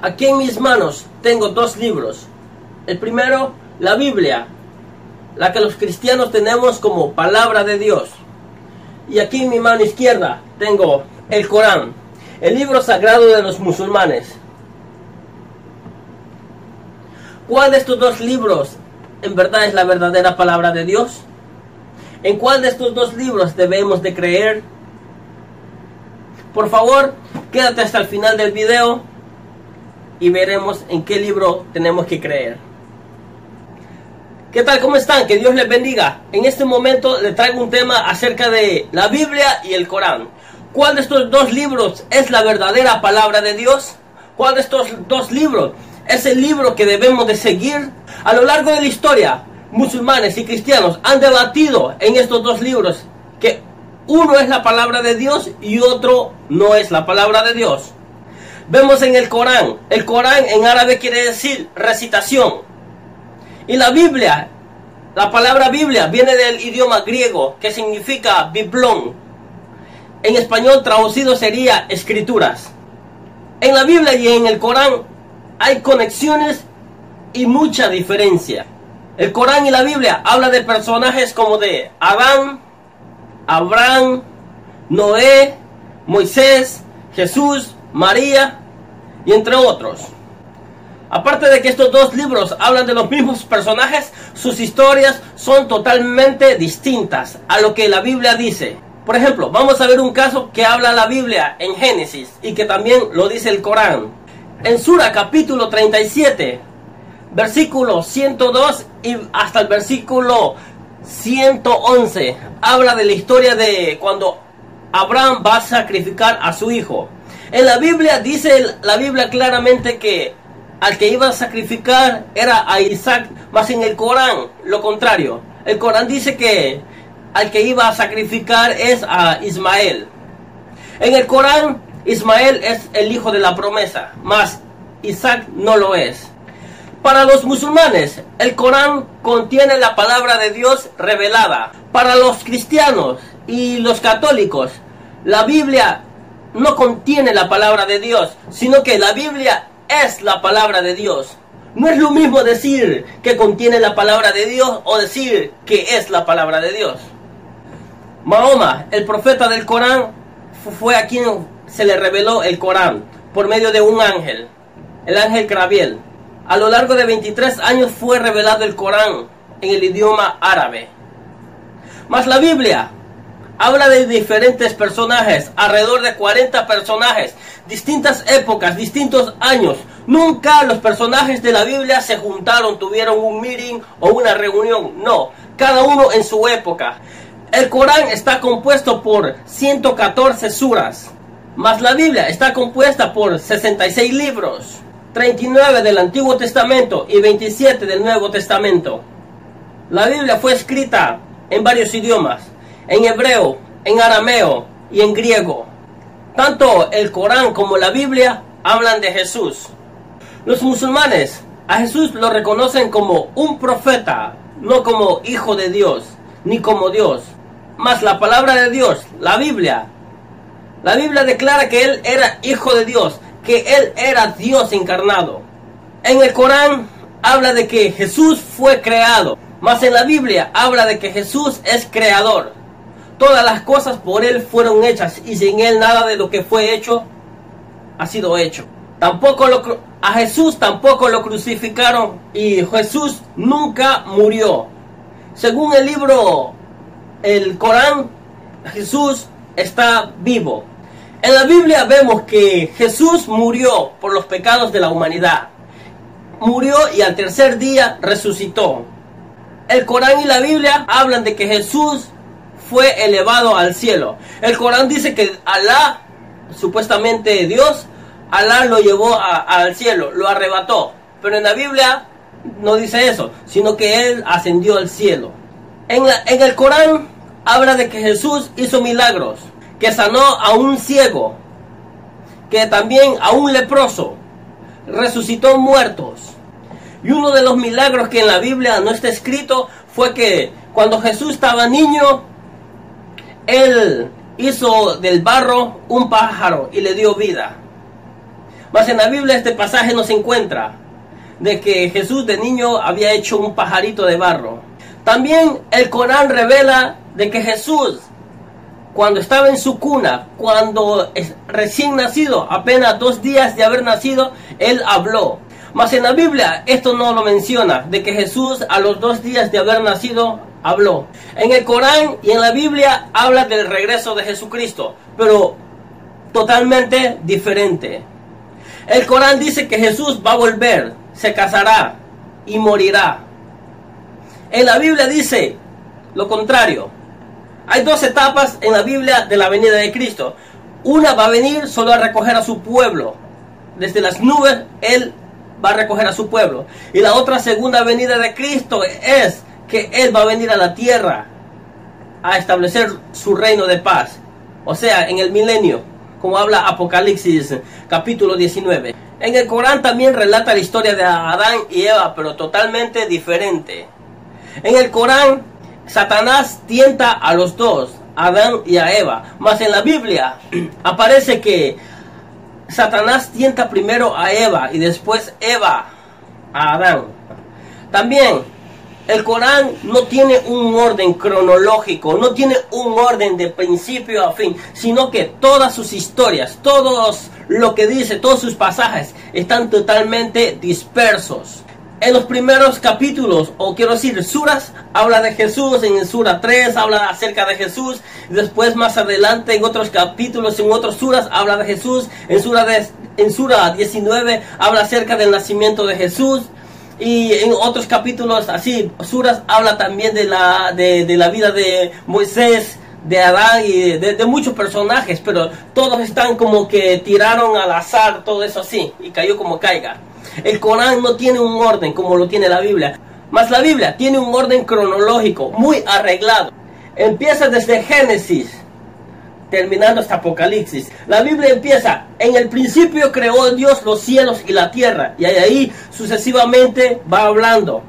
Aquí en mis manos tengo dos libros. El primero, la Biblia, la que los cristianos tenemos como palabra de Dios. Y aquí en mi mano izquierda tengo el Corán, el libro sagrado de los musulmanes. ¿Cuál de estos dos libros en verdad es la verdadera palabra de Dios? ¿En cuál de estos dos libros debemos de creer? Por favor, quédate hasta el final del video y veremos en qué libro tenemos que creer. ¿Qué tal? ¿Cómo están? Que Dios les bendiga. En este momento le traigo un tema acerca de la Biblia y el Corán. ¿Cuál de estos dos libros es la verdadera palabra de Dios? ¿Cuál de estos dos libros es el libro que debemos de seguir? A lo largo de la historia, musulmanes y cristianos han debatido en estos dos libros que uno es la palabra de Dios y otro no es la palabra de Dios. Vemos en el Corán, el Corán en árabe quiere decir recitación. Y la Biblia, la palabra Biblia viene del idioma griego que significa biblón. En español traducido sería escrituras. En la Biblia y en el Corán hay conexiones y mucha diferencia. El Corán y la Biblia habla de personajes como de Adán, Abraham, Noé, Moisés, Jesús, María y entre otros. Aparte de que estos dos libros hablan de los mismos personajes, sus historias son totalmente distintas a lo que la Biblia dice. Por ejemplo, vamos a ver un caso que habla la Biblia en Génesis y que también lo dice el Corán. En Sura capítulo 37, versículo 102 y hasta el versículo 111, habla de la historia de cuando Abraham va a sacrificar a su hijo. En la Biblia dice la Biblia claramente que al que iba a sacrificar era a Isaac, más en el Corán lo contrario. El Corán dice que al que iba a sacrificar es a Ismael. En el Corán Ismael es el hijo de la promesa, más Isaac no lo es. Para los musulmanes, el Corán contiene la palabra de Dios revelada. Para los cristianos y los católicos, la Biblia no contiene la palabra de Dios, sino que la Biblia es la palabra de Dios. No es lo mismo decir que contiene la palabra de Dios o decir que es la palabra de Dios. Mahoma, el profeta del Corán, fue a quien se le reveló el Corán por medio de un ángel, el ángel Grabiel. A lo largo de 23 años fue revelado el Corán en el idioma árabe. Mas la Biblia habla de diferentes personajes, alrededor de 40 personajes, distintas épocas, distintos años. Nunca los personajes de la Biblia se juntaron, tuvieron un meeting o una reunión. No, cada uno en su época. El Corán está compuesto por 114 suras, mas la Biblia está compuesta por 66 libros, 39 del Antiguo Testamento y 27 del Nuevo Testamento. La Biblia fue escrita en varios idiomas, en hebreo, en arameo y en griego. Tanto el Corán como la Biblia hablan de Jesús. Los musulmanes a Jesús lo reconocen como un profeta, no como hijo de Dios, ni como Dios. Mas la palabra de Dios, la Biblia, la Biblia declara que Él era hijo de Dios, que Él era Dios encarnado. En el Corán habla de que Jesús fue creado, mas en la Biblia habla de que Jesús es creador. Todas las cosas por Él fueron hechas y sin Él nada de lo que fue hecho ha sido hecho. Tampoco lo, a Jesús tampoco lo crucificaron y Jesús nunca murió. Según el libro, el Corán, Jesús está vivo. En la Biblia vemos que Jesús murió por los pecados de la humanidad. Murió y al tercer día resucitó. El Corán y la Biblia hablan de que Jesús fue elevado al cielo. El Corán dice que Alá, supuestamente Dios, Alá lo llevó al cielo, lo arrebató. Pero en la Biblia no dice eso, sino que Él ascendió al cielo. En, en el Corán habla de que Jesús hizo milagros, que sanó a un ciego, que también a un leproso, resucitó muertos. Y uno de los milagros que en la Biblia no está escrito fue que cuando Jesús estaba niño, él hizo del barro un pájaro y le dio vida. Mas en la Biblia este pasaje no se encuentra de que Jesús de niño había hecho un pajarito de barro. También el Corán revela de que Jesús, cuando estaba en su cuna, cuando recién nacido, apenas dos días de haber nacido, él habló. Mas en la Biblia esto no lo menciona, de que Jesús a los dos días de haber nacido habló. En el Corán y en la Biblia habla del regreso de Jesucristo, pero totalmente diferente. El Corán dice que Jesús va a volver, se casará y morirá. En la Biblia dice lo contrario. Hay dos etapas en la Biblia de la venida de Cristo. Una va a venir solo a recoger a su pueblo. Desde las nubes, Él va a recoger a su pueblo. Y la otra segunda venida de Cristo es que Él va a venir a la tierra a establecer su reino de paz. O sea, en el milenio, como habla Apocalipsis capítulo 19. En el Corán también relata la historia de Adán y Eva, pero totalmente diferente. En el Corán, Satanás tienta a los dos, Adán y a Eva. Mas en la Biblia aparece que Satanás tienta primero a Eva y después Eva a Adán. También el Corán no tiene un orden cronológico, no tiene un orden de principio a fin, sino que todas sus historias, todos lo que dice, todos sus pasajes están totalmente dispersos. En los primeros capítulos, o quiero decir, suras, habla de Jesús, en sura 3 habla acerca de Jesús, después más adelante en otros capítulos, en otros suras, habla de Jesús, en sura, en sura 19 habla acerca del nacimiento de Jesús, y en otros capítulos, así, Suras habla también de la, de, la vida de Moisés, de Adán y de, muchos personajes, pero todos están como que tiraron al azar, todo eso así, y cayó como caiga. El Corán no tiene un orden como lo tiene la Biblia, más la Biblia tiene un orden cronológico muy arreglado. Empieza desde Génesis, terminando hasta Apocalipsis. La Biblia empieza, en el principio creó Dios los cielos y la tierra, y ahí sucesivamente va hablando.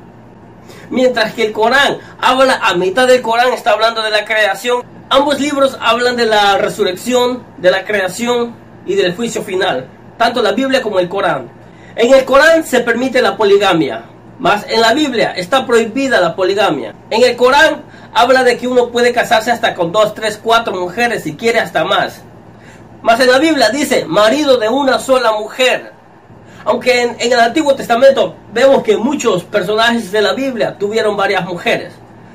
Mientras que el Corán habla, a mitad del Corán está hablando de la creación. Ambos libros hablan de la resurrección, de la creación y del juicio final, tanto la Biblia como el Corán. En el Corán se permite la poligamia, mas en la Biblia está prohibida la poligamia. En el Corán habla de que uno puede casarse hasta con dos, tres, cuatro mujeres si quiere hasta más. Mas en la Biblia dice marido de una sola mujer. Aunque en, el Antiguo Testamento vemos que muchos personajes de la Biblia tuvieron varias mujeres,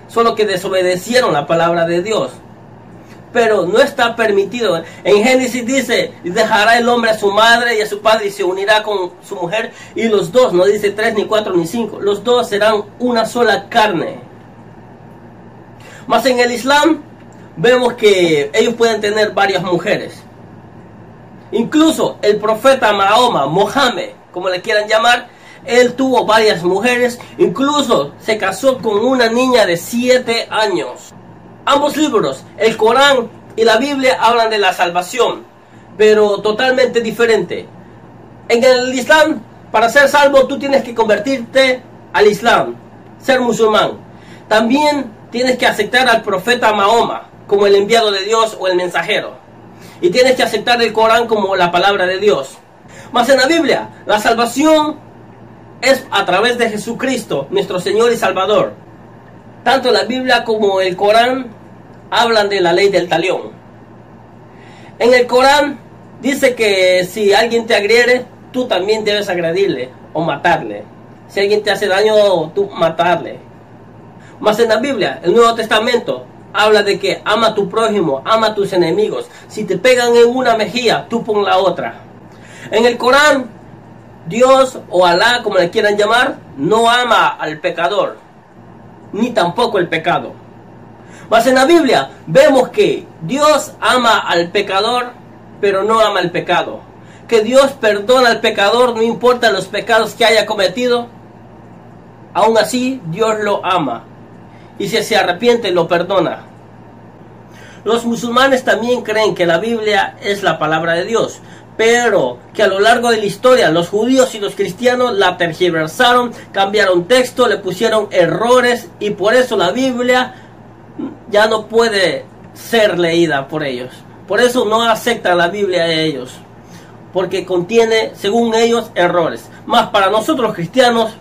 solo que desobedecieron la palabra de Dios. Pero no está permitido. En Génesis dice, dejará el hombre a su madre y a su padre y se unirá con su mujer. Y los dos, no dice tres, ni cuatro, ni cinco, los dos serán una sola carne. Más en el Islam vemos que ellos pueden tener varias mujeres. Incluso el profeta Mahoma, Mohammed, como le quieran llamar, él tuvo varias mujeres, incluso se casó con una niña de 7 años. Ambos libros, el Corán y la Biblia, hablan de la salvación, pero totalmente diferente. En el Islam, para ser salvo, tú tienes que convertirte al Islam, ser musulmán. También tienes que aceptar al profeta Mahoma como el enviado de Dios o el mensajero. Y tienes que aceptar el Corán como la palabra de Dios. Mas en la Biblia, la salvación es a través de Jesucristo, nuestro Señor y Salvador. Tanto la Biblia como el Corán hablan de la ley del talión. En el Corán dice que si alguien te agriere, tú también debes agredirle o matarle. Si alguien te hace daño, tú matarle. Más en la Biblia, el Nuevo Testamento, habla de que ama a tu prójimo, ama a tus enemigos. Si te pegan en una mejilla, tú pon la otra. En el Corán, Dios o Alá, como le quieran llamar, no ama al pecador, ni tampoco el pecado. Mas en la Biblia vemos que Dios ama al pecador, pero no ama el pecado. Que Dios perdona al pecador, no importa los pecados que haya cometido. Aún así, Dios lo ama y si se arrepiente lo perdona. Los musulmanes también creen que la Biblia es la palabra de Dios, pero que a lo largo de la historia los judíos y los cristianos la tergiversaron, cambiaron texto, le pusieron errores y por eso la Biblia ya no puede ser leída por ellos. Por eso no aceptan la Biblia de ellos. porque contiene, según ellos, errores. Más para nosotros cristianos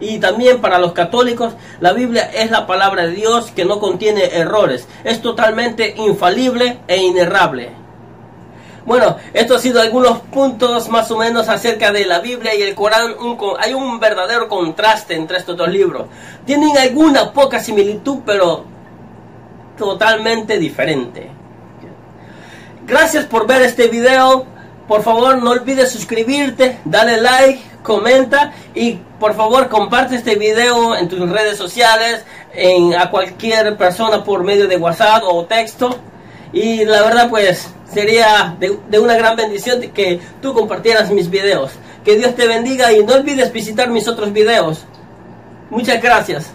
y también para los católicos, la Biblia es la palabra de Dios que no contiene errores. Es totalmente infalible e inerrable. Bueno, esto ha sido algunos puntos más o menos acerca de la Biblia y el Corán. hay un verdadero contraste entre estos dos libros. Tienen alguna poca similitud, pero totalmente diferente. Gracias por ver este video. Por favor, no olvides suscribirte, dale like, comenta y por favor comparte este video en tus redes sociales, a cualquier persona por medio de WhatsApp o texto. Y la verdad pues sería de, una gran bendición que tú compartieras mis videos. Que Dios te bendiga y no olvides visitar mis otros videos. Muchas gracias.